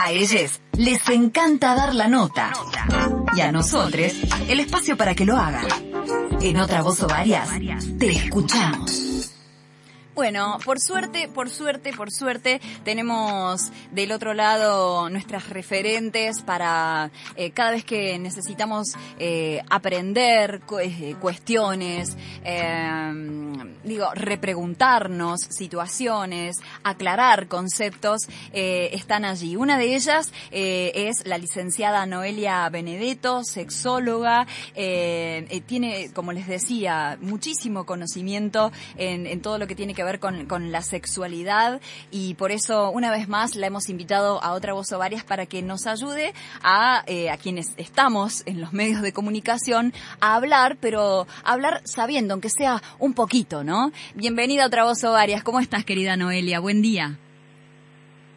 A ellos les encanta dar la nota. Y a nosotros, el espacio para que lo hagan. En otra voz o varias, te escuchamos. Bueno, por suerte, por suerte, por suerte, tenemos del otro lado nuestras referentes para eh, cada vez que necesitamos eh, aprender eh, cuestiones, digo, repreguntarnos situaciones, aclarar conceptos, están allí. Una de ellas es la licenciada Noelia Benedetto, sexóloga, tiene, como les decía, muchísimo conocimiento en, en todo lo que tiene que ver con, con, la sexualidad y por eso una vez más la hemos invitado a otra voz o varias para que nos ayude a, eh, a quienes estamos en los medios de comunicación a hablar, pero hablar sabiendo, aunque sea un poquito, ¿no? Bienvenida a otra voz o varias. ¿Cómo estás, querida Noelia? Buen día.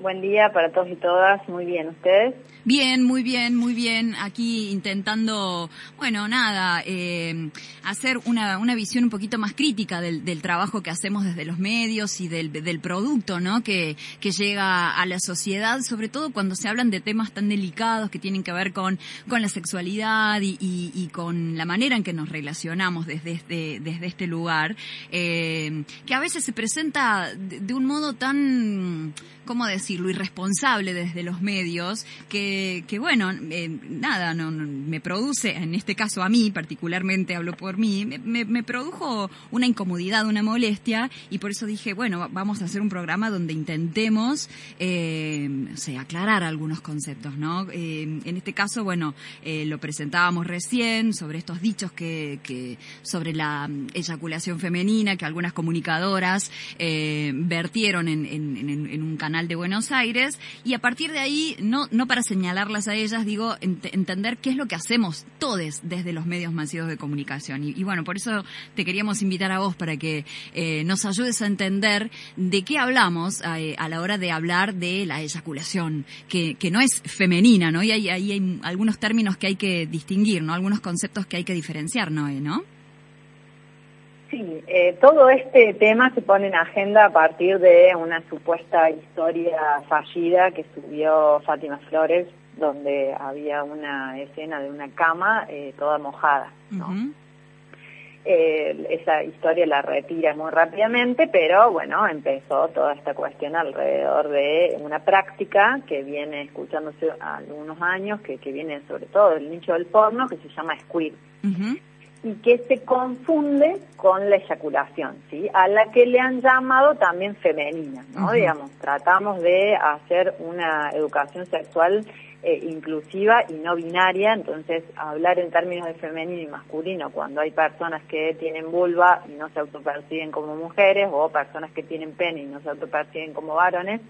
Buen día para todos y todas. Muy bien, ¿ustedes? Bien, muy bien, muy bien. Aquí intentando, bueno, nada, eh, hacer una, una visión un poquito más crítica del, del trabajo que hacemos desde los medios y del, del producto, ¿no? Que, que llega a la sociedad, sobre todo cuando se hablan de temas tan delicados que tienen que ver con, con la sexualidad y, y, y con la manera en que nos relacionamos desde este, desde este lugar, eh, que a veces se presenta de, de un modo tan, ¿cómo decirlo?, irresponsable desde los medios, que bueno, eh, nada, no, me produce, en este caso a mí, particularmente hablo por mí, me, produjo una incomodidad, una molestia, y por eso dije, bueno, vamos a hacer un programa donde intentemos, eh, aclarar algunos conceptos, ¿no? Eh, en este caso, bueno, eh, lo presentábamos recién sobre estos dichos que, que sobre la eyaculación femenina que algunas comunicadoras vertieron en, en, en, en un canal de Buenos Aires, y a partir de ahí, no, no para señalar señalarlas a ellas, digo, entender qué es lo que hacemos todos desde los medios masivos de comunicación. Y, bueno, por eso te queríamos invitar a vos para que eh, nos ayudes a entender de qué hablamos eh, a la hora de hablar de la eyaculación, que, que no es femenina, ¿no? Y ahí hay, hay, algunos términos que hay que distinguir, ¿no? Algunos conceptos que hay que diferenciar, ¿no? ¿no? Sí, eh, todo este tema se pone en agenda a partir de una supuesta historia fallida que subió Fátima Flores, donde había una escena de una cama eh, toda mojada. ¿no? eh, esa historia la retira muy rápidamente, pero bueno, empezó toda esta cuestión alrededor de una práctica que viene escuchándose algunos años, que, que viene sobre todo del nicho del porno, que se llama squid y que se confunde con la eyaculación, ¿sí? A la que le han llamado también femenina, ¿no? Digamos, tratamos de hacer una educación sexual eh, inclusiva y no binaria, entonces hablar en términos de femenino y masculino cuando hay personas que tienen vulva y no se autoperciben como mujeres o personas que tienen pene y no se autoperciben como varones,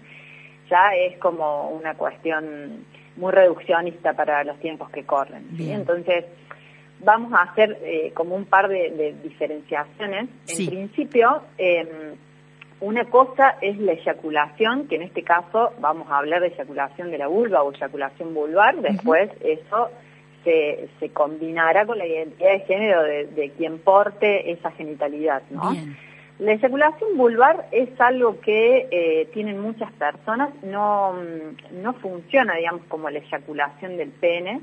ya es como una cuestión muy reduccionista para los tiempos que corren. ¿sí? Entonces, vamos a hacer eh, como un par de, de diferenciaciones. En principio, eh, una cosa es la eyaculación, que en este caso vamos a hablar de eyaculación de la vulva o eyaculación vulvar, después eso se, se combinará con la identidad de género de, de quien porte esa genitalidad, ¿no? La eyaculación vulvar es algo que eh, tienen muchas personas, no, no funciona, digamos, como la eyaculación del pene,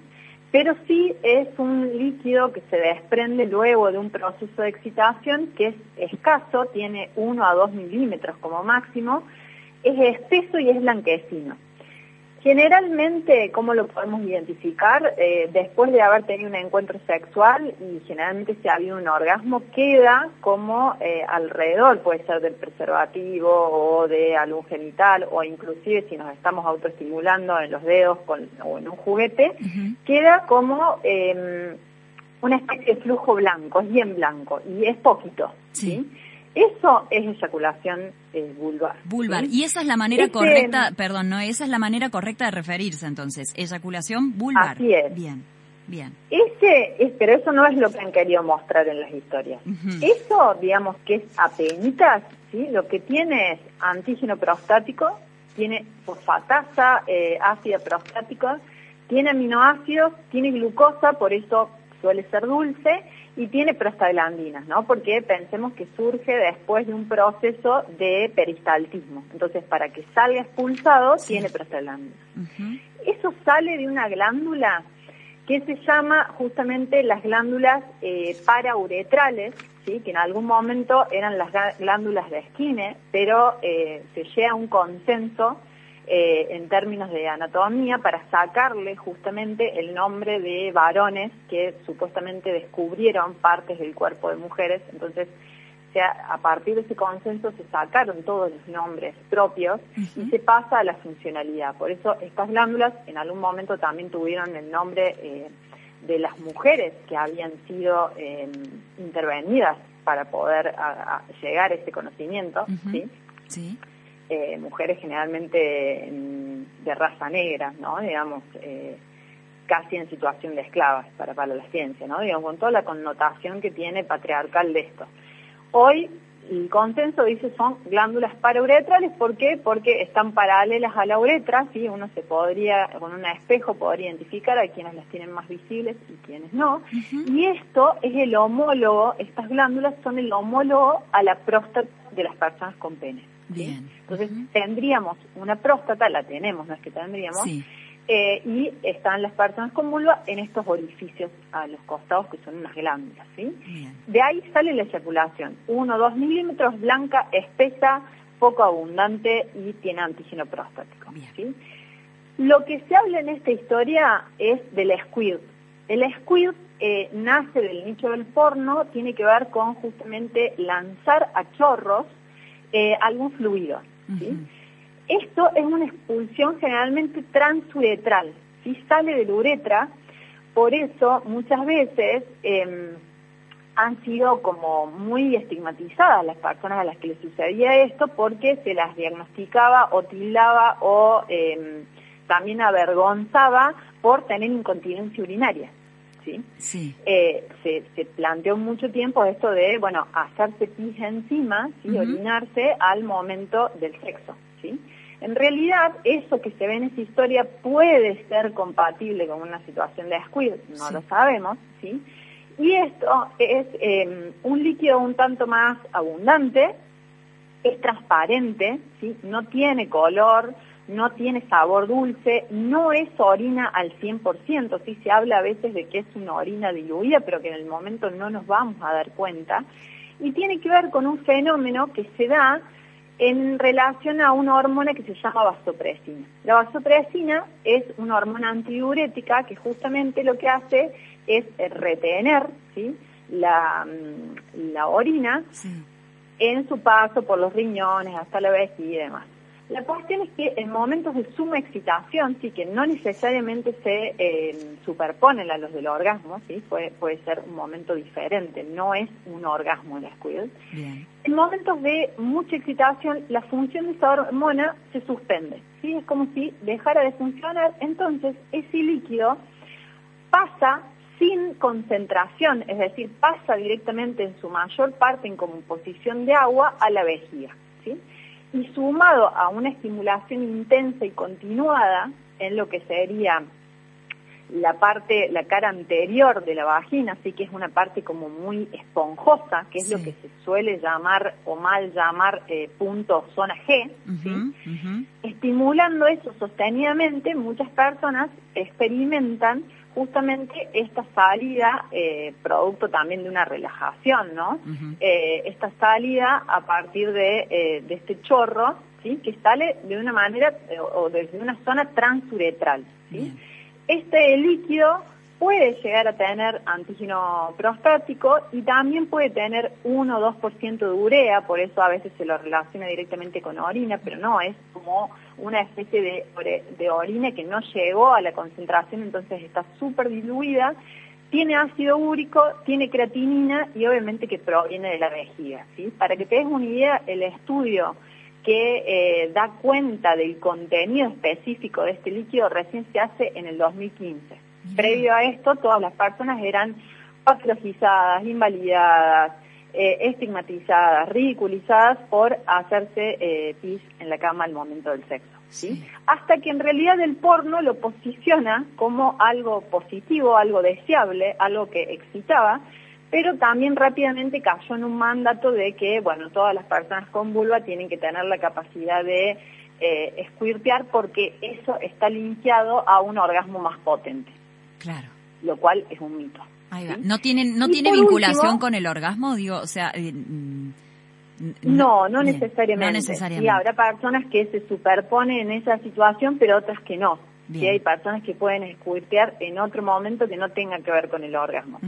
pero sí es un líquido que se desprende luego de un proceso de excitación que es escaso, tiene 1 a 2 milímetros como máximo, es espeso y es blanquecino. Generalmente, ¿cómo lo podemos identificar? Eh, después de haber tenido un encuentro sexual y generalmente si ha habido un orgasmo, queda como eh, alrededor, puede ser del preservativo o de algún genital o inclusive si nos estamos autoestimulando en los dedos con, o en un juguete, queda como eh, una especie de flujo blanco, es bien blanco y es poquito. ¿sí? Eso es eyaculación eh, vulvar. Vulvar. Y esa es la manera este, correcta, perdón, no, esa es la manera correcta de referirse entonces, eyaculación vulvar. Así es. Bien, bien. Ese, es, pero eso no es lo que han querido mostrar en las historias. Uh -huh. Eso, digamos que es apenitas, ¿sí? Lo que tiene es antígeno prostático, tiene fosfatasa eh, ácida prostática, tiene aminoácidos, tiene glucosa, por eso suele ser dulce, y tiene prostaglandinas, ¿no? Porque pensemos que surge después de un proceso de peristaltismo. Entonces, para que salga expulsado, tiene prostaglandinas. Eso sale de una glándula que se llama justamente las glándulas eh, parauretrales, ¿sí? que en algún momento eran las glándulas de Esquine, pero eh, se llega a un consenso eh, en términos de anatomía para sacarle justamente el nombre de varones que supuestamente descubrieron partes del cuerpo de mujeres. Entonces, a partir de ese consenso se sacaron todos los nombres propios y se pasa a la funcionalidad. Por eso estas glándulas en algún momento también tuvieron el nombre eh, de las mujeres que habían sido em, intervenidas para poder llegar a ese conocimiento, ¿sí? Eh, mujeres generalmente de raza negra, ¿no? Digamos, eh, casi en situación de esclavas para, para la ciencia, ¿no? Digamos, con toda la connotación que tiene patriarcal de esto. Hoy el consenso dice son glándulas parauretrales, ¿por qué? Porque están paralelas a la uretra, ¿sí? Uno se podría, con un espejo podría identificar a quienes las tienen más visibles y quienes no. Y esto es el homólogo, estas glándulas son el homólogo a la próstata de las personas con pene. Bien. Entonces tendríamos una próstata, la tenemos, no es que tendríamos, sí. Eh, y están las personas con vulva en estos orificios a los costados que son unas glándulas. ¿sí? De ahí sale la eyaculación, 1 2 milímetros, blanca, espesa, poco abundante y tiene antígeno prostático. ¿sí? Lo que se habla en esta historia es del squirt. El squirt eh, nace del nicho del porno, tiene que ver con justamente lanzar a chorros eh, algún fluido. ¿sí? Esto es una expulsión generalmente transuretral, si sale de la uretra, por eso muchas veces em, han sido como muy estigmatizadas las personas a las que les sucedía esto porque se las diagnosticaba o tildaba o em, también avergonzaba por tener incontinencia urinaria. ¿Sí? sí. Eh, se, se, planteó mucho tiempo esto de, bueno, hacerse pis encima, ¿sí? orinarse al momento del sexo. ¿sí? En realidad, eso que se ve en esa historia puede ser compatible con una situación de squid, no lo sabemos, ¿sí? Y esto es em, un líquido un tanto más abundante, es transparente, ¿sí? No tiene color, no tiene sabor dulce, no es orina al 100%, sí se habla a veces de que es una orina diluida, pero que en el momento no nos vamos a dar cuenta, y tiene que ver con un fenómeno que se da en relación a una hormona que se llama vasopresina. La vasopresina es una hormona antidiurética que justamente lo que hace es retener ¿sí? la, mm, la orina en su paso por los riñones hasta la vejiga y demás. La cuestión es que en momentos de suma excitación, sí que no necesariamente se eh, superponen a los del orgasmo, sí, puede, puede ser un momento diferente, no es un orgasmo la squid. En momentos de mucha excitación, la función de esa hormona se suspende, sí, es como si dejara de funcionar, entonces ese líquido pasa sin concentración, es decir, pasa directamente en su mayor parte en composición de agua a la vejiga, ¿sí? Y sumado a una estimulación intensa y continuada en lo que sería la parte, la cara anterior de la vagina, así que es una parte como muy esponjosa, que es lo que se suele llamar o mal llamar eh, punto zona G, estimulando eso sostenidamente, muchas personas experimentan justamente esta salida, eh, producto también de una relajación, ¿no? Eh, esta salida a partir de, eh, de, este chorro, ¿sí? Que sale de una manera o desde una zona transuretral, ¿sí? Este líquido puede llegar a tener antígeno prostático y también puede tener 1 o 2% de urea, por eso a veces se lo relaciona directamente con orina, pero no, es como una especie de, de orina que no llegó a la concentración, entonces está súper diluida, tiene ácido úrico, tiene creatinina y obviamente que proviene de la vejiga. ¿sí? Para que te des una idea, el estudio que eh, da cuenta del contenido específico de este líquido recién se hace en el 2015. Previo a esto, todas las personas eran patologizadas, invalidadas, eh, estigmatizadas, ridiculizadas por hacerse eh, pis en la cama al momento del sexo. ¿sí? Hasta que en realidad el porno lo posiciona como algo positivo, algo deseable, algo que excitaba, pero también rápidamente cayó en un mandato de que, bueno, todas las personas con vulva tienen que tener la capacidad de eh, porque eso está linkeado a un orgasmo más potente. Claro. Lo cual es un mito. ¿No, tienen, no tiene vinculación con el orgasmo? Digo, o sea... Eh, mm, no, no necesariamente. No necesariamente. Y habrá personas que se superponen en esa situación, pero otras que no. Y hay personas que pueden escuirtear en otro momento que no tenga que ver con el orgasmo.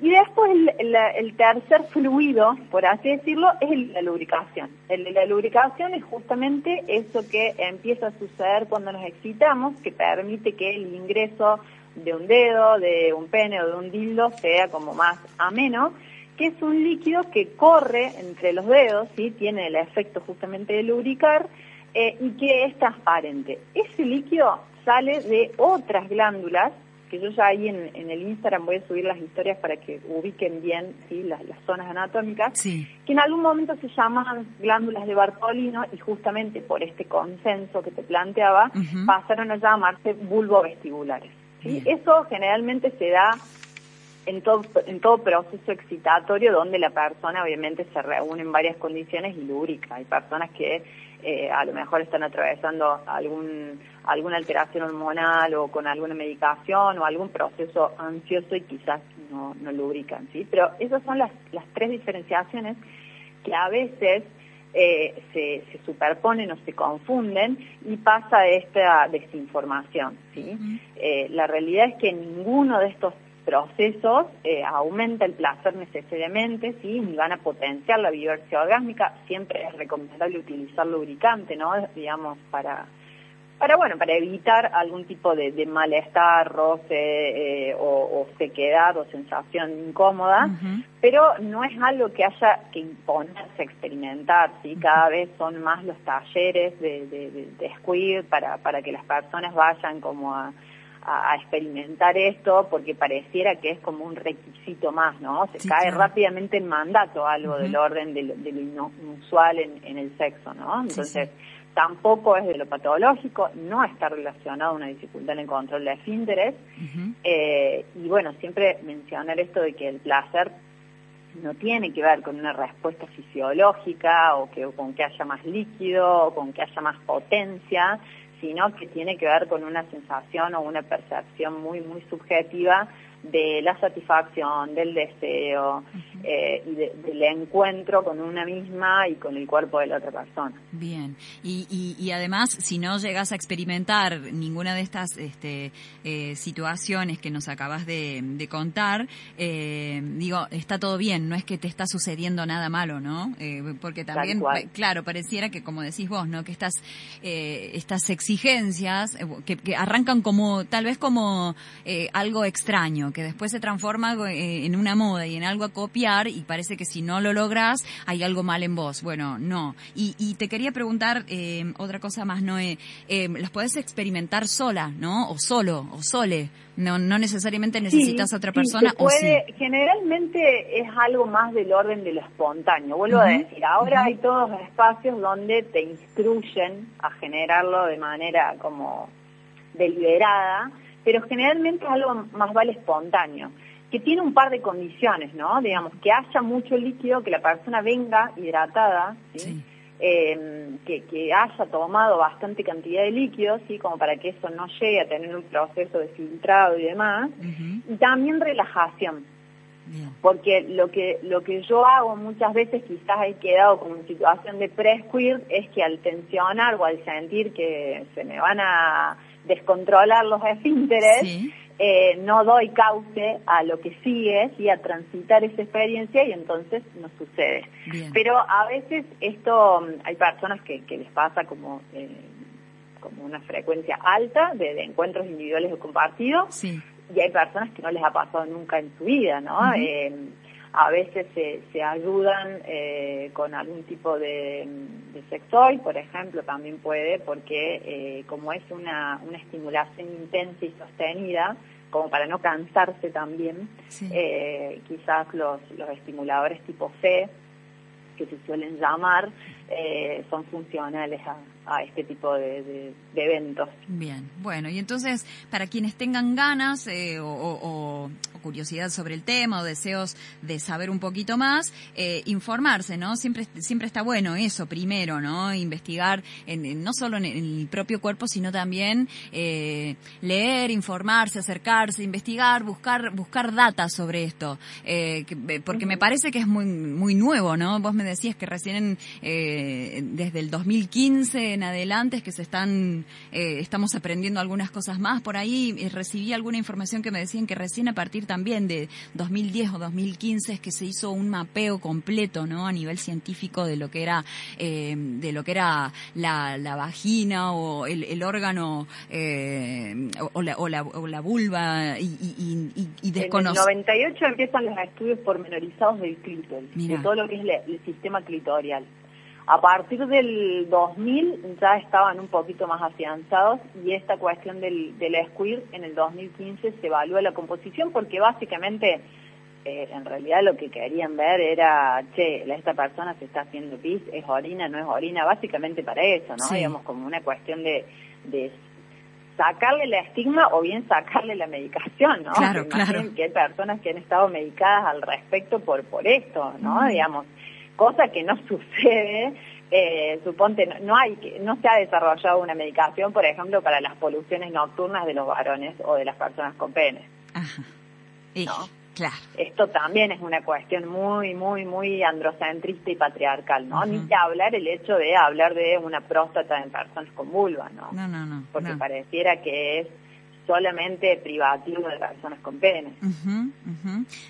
Y después el, tercer fluido, por así decirlo, es la lubricación. la lubricación es justamente eso que empieza a suceder cuando nos excitamos, que permite que el ingreso de un dedo, de un pene o de un dildo sea como más ameno, que es un líquido que corre entre los dedos, ¿sí? tiene el efecto justamente de lubricar eh, y que es transparente. Ese líquido sale de otras glándulas que yo ya ahí en, el Instagram voy a subir las historias para que ubiquen bien ¿sí? las, zonas anatómicas, que en algún momento se llaman glándulas de Bartolino y justamente por este consenso que te planteaba, pasaron a llamarse vulvovestibulares. ¿Sí? Eso generalmente se da en todo, en todo proceso excitatorio donde la persona obviamente se reúne en varias condiciones y lubrica. Hay personas que eh, a lo mejor están atravesando algún, alguna alteración hormonal o con alguna medicación o algún proceso ansioso y quizás no, no lubrican, ¿sí? Pero esas son las, las tres diferenciaciones que a veces eh, se, se, superponen o se confunden y pasa esta desinformación, ¿sí? Eh, la realidad es que ninguno de estos procesos eh, aumenta el placer necesariamente, ¿sí? Ni van a potenciar la vivencia orgásmica. Siempre es recomendable utilizar lubricante, ¿no? Digamos, para, para bueno, para evitar algún tipo de, malestar, roce eh, o, sequedad o sensación incómoda, pero no es algo que haya que imponerse, experimentar, ¿sí? Cada vez son más los talleres de, de, de, para, para que las personas vayan como a a, experimentar esto porque pareciera que es como un requisito más, ¿no? Se cae rápidamente en mandato algo del orden de lo, inusual en, el sexo, ¿no? Entonces, tampoco es de lo patológico, no está relacionado a una dificultad en el control de esfínteres. Eh, y bueno, siempre mencionar esto de que el placer no tiene que ver con una respuesta fisiológica o que con que haya más líquido o con que haya más potencia, sino que tiene que ver con una sensación o una percepción muy, muy subjetiva de la satisfacción, del deseo eh, y del encuentro con una misma y con el cuerpo de la otra persona. Bien, y, y, además, si no llegas a experimentar ninguna de estas este, eh, situaciones que nos acabas de, contar, eh, digo, está todo bien, no es que te está sucediendo nada malo, ¿no? porque también, claro, pareciera que, como decís vos, ¿no? Que estas, estas exigencias que, que, arrancan como, tal vez como algo extraño, que después se transforma eh, en una moda y en algo a copiar y parece que si no lo logras hay algo mal en vos. Bueno, no. Y, te quería preguntar eh, otra cosa más, Noé. Eh, ¿Las puedes experimentar sola, no? O solo, o sole. No, no necesariamente necesitas a otra persona o Generalmente es algo más del orden de lo espontáneo. Vuelvo a decir, ahora hay todos espacios donde te instruyen a generarlo de manera como deliberada pero generalmente es algo más vale espontáneo, que tiene un par de condiciones, ¿no? Digamos, que haya mucho líquido, que la persona venga hidratada, ¿sí? Em, que, que, haya tomado bastante cantidad de líquido, ¿sí? Como para que eso no llegue a tener un proceso de filtrado y demás. Y también relajación. Porque lo que lo que yo hago muchas veces, quizás he quedado como en situación de pre-squirt, es que al tensionar o al sentir que se me van a descontrolar los esfínteres, eh, no doy cauce a lo que sigue y a transitar esa experiencia y entonces no sucede. Pero a veces esto, mm, hay personas que, les pasa como... Eh, como una frecuencia alta de, encuentros individuales o compartidos y hay personas que no les ha pasado nunca en su vida, ¿no? A veces se, se ayudan eh, con algún tipo de, de sexoid, por ejemplo, también puede, porque eh, como es una, una estimulación intensa y sostenida, como para no cansarse también, eh, quizás los, los estimuladores tipo C, que se suelen llamar, eh, son funcionales a, este tipo de, eventos. Bien, bueno, y entonces para quienes tengan ganas eh, o, curiosidad sobre el tema o deseos de saber un poquito más, eh, informarse, ¿no? Siempre, siempre está bueno eso primero, ¿no? Investigar en, no solo en el propio cuerpo, sino también leer, informarse, acercarse, investigar, buscar, buscar data sobre esto, porque me parece que es muy, muy nuevo, ¿no? Vos me decías que recién desde el 2015 en adelante es que se están, eh, estamos aprendiendo algunas cosas más. Por ahí eh, recibí alguna información que me decían que recién a partir también de 2010 o 2015 es que se hizo un mapeo completo, ¿no? A nivel científico de lo que era, eh, de lo que era la, la vagina o el, el órgano o, la, o, la, o, la, vulva y, y, y, y En el 98 empiezan los estudios pormenorizados del clítoris, de todo lo que es el sistema clitorial. A partir del 2000 ya estaban un poquito más afianzados y esta cuestión del, del squirt en el 2015 se evalúa la composición porque básicamente eh, en realidad lo que querían ver era, che, esta persona se está haciendo pis, es orina, no es orina, básicamente para eso, ¿no? Digamos como una cuestión de, de sacarle el estigma o bien sacarle la medicación, ¿no? Claro, claro. que hay personas que han estado medicadas al respecto por, por esto, ¿no? Digamos, cosa que no sucede, eh, suponte, no, hay, no se ha desarrollado una medicación, por ejemplo, para las poluciones nocturnas de los varones o de las personas con pene. Ajá. Claro. Esto también es una cuestión muy, muy, muy androcentrista y patriarcal, ¿no? Ni que hablar el hecho de hablar de una próstata en personas con vulva, ¿no? No, no, no. Porque pareciera que es solamente privativo de personas con pene.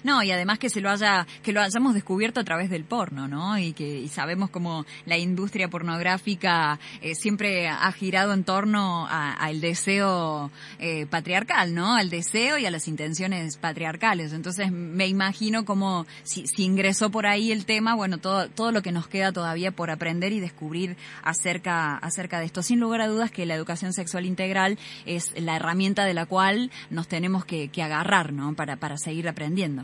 No, y además que se lo haya, que lo hayamos descubierto a través del porno, ¿no? Y que y sabemos como la industria pornográfica eh, siempre ha girado en torno al deseo eh, patriarcal, ¿no? Al deseo y a las intenciones patriarcales. Entonces me imagino como si, si ingresó por ahí el tema, bueno, todo, todo lo que nos queda todavía por aprender y descubrir acerca, acerca de esto. Sin lugar a dudas que la educación sexual integral es la herramienta de la cual nos tenemos que, agarrar, ¿no? Para, para seguir aprendiendo.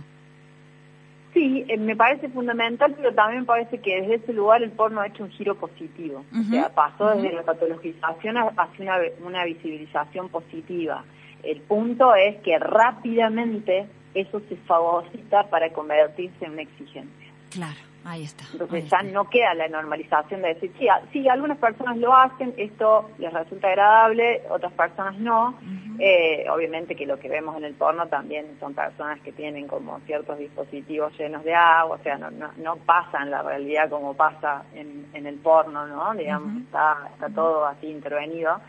Sí, eh, me parece fundamental, pero también me parece que desde ese lugar el porno ha hecho un giro positivo. O sea, pasó desde la patologización hacia una, una visibilización positiva. El punto es que rápidamente eso se fagocita para convertirse en una exigencia. Claro. Ahí está. Entonces ya no queda la normalización de decir, sí, sí, algunas personas lo hacen, esto les resulta agradable, otras personas no. eh, obviamente que lo que vemos en el porno también son personas que tienen como ciertos dispositivos llenos de agua, o sea, no, no, no pasa en la realidad como pasa en, en el porno, ¿no? Digamos, está, está todo así intervenido.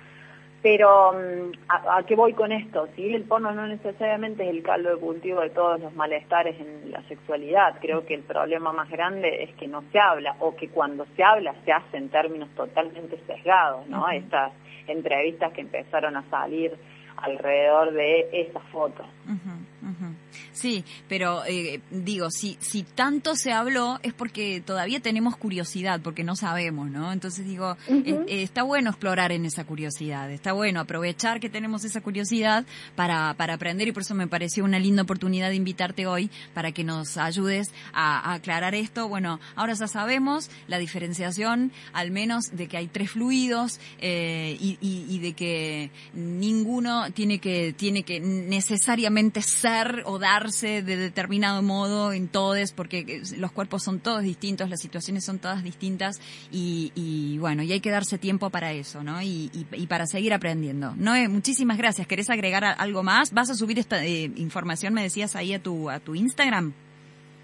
Pero, mm, ¿a, qué voy con esto? Si el porno no necesariamente es el caldo de cultivo de todos los malestares en la sexualidad, creo que el problema más grande es que no se habla, o que cuando se habla se hace en términos totalmente sesgados, ¿no? Estas entrevistas que empezaron a salir alrededor de esa foto. Sí, pero eh, digo, si, si tanto se habló es porque todavía tenemos curiosidad, porque no sabemos, ¿no? Entonces digo, eh, está bueno explorar en esa curiosidad, está bueno aprovechar que tenemos esa curiosidad para, para aprender y por eso me pareció una linda oportunidad de invitarte hoy para que nos ayudes a, aclarar esto. Bueno, ahora ya sabemos la diferenciación, al menos de que hay tres fluidos eh, y, y de que ninguno tiene que, tiene que necesariamente ser o dar de determinado modo en todos, porque eh, los cuerpos son todos distintos, las situaciones son todas distintas y, bueno, y hay que darse tiempo para eso, ¿no? Y, para seguir aprendiendo. Noé, muchísimas gracias. ¿Querés agregar algo más? ¿Vas a subir esta eh, información, me decías, ahí a tu, a tu Instagram?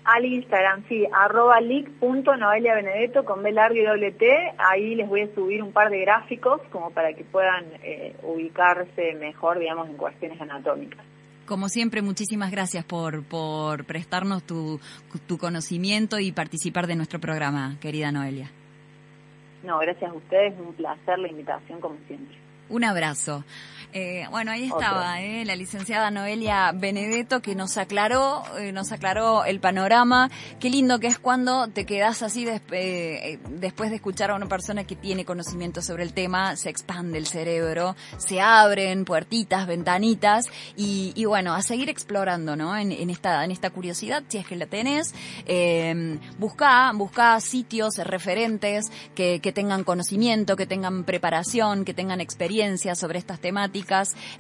Al Instagram, sí, arroba benedetto con B largo y doble T. Ahí les voy a subir un par de gráficos como para que puedan eh, ubicarse mejor, digamos, en cuestiones anatómicas. Como siempre, muchísimas gracias por, por prestarnos tu, tu conocimiento y participar de nuestro programa, querida Noelia. No, gracias a ustedes, un placer la invitación como siempre. Un abrazo. Eh, bueno, ahí estaba eh, la licenciada Noelia Benedetto que nos aclaró, eh, nos aclaró el panorama. Qué lindo que es cuando te quedas así eh, después de escuchar a una persona que tiene conocimiento sobre el tema, se expande el cerebro, se abren puertitas, ventanitas y, y bueno, a seguir explorando, ¿no? En, en, esta en esta curiosidad, si es que la tenés, eh, busca busca sitios referentes que, que tengan conocimiento, que tengan preparación, que tengan experiencia sobre estas temáticas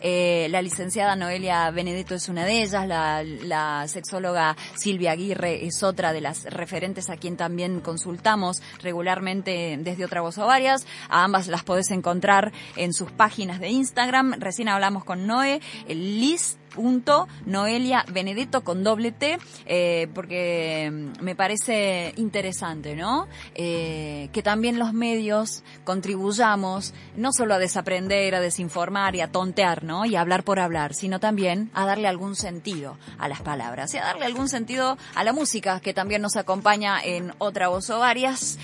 eh, la licenciada Noelia Benedetto es una de ellas, la, la sexóloga Silvia Aguirre es otra de las referentes a quien también consultamos regularmente desde otra voz o varias. A ambas las podés encontrar en sus páginas de Instagram. Recién hablamos con Noé, el list punto Noelia Benedetto con doble T, eh, porque mm, me parece interesante, ¿no? Eh, que también los medios contribuyamos no solo a desaprender, a desinformar y a tontear, ¿no? Y a hablar por hablar, sino también a darle algún sentido a las palabras y a darle algún sentido a la música que también nos acompaña en otra voz o varias.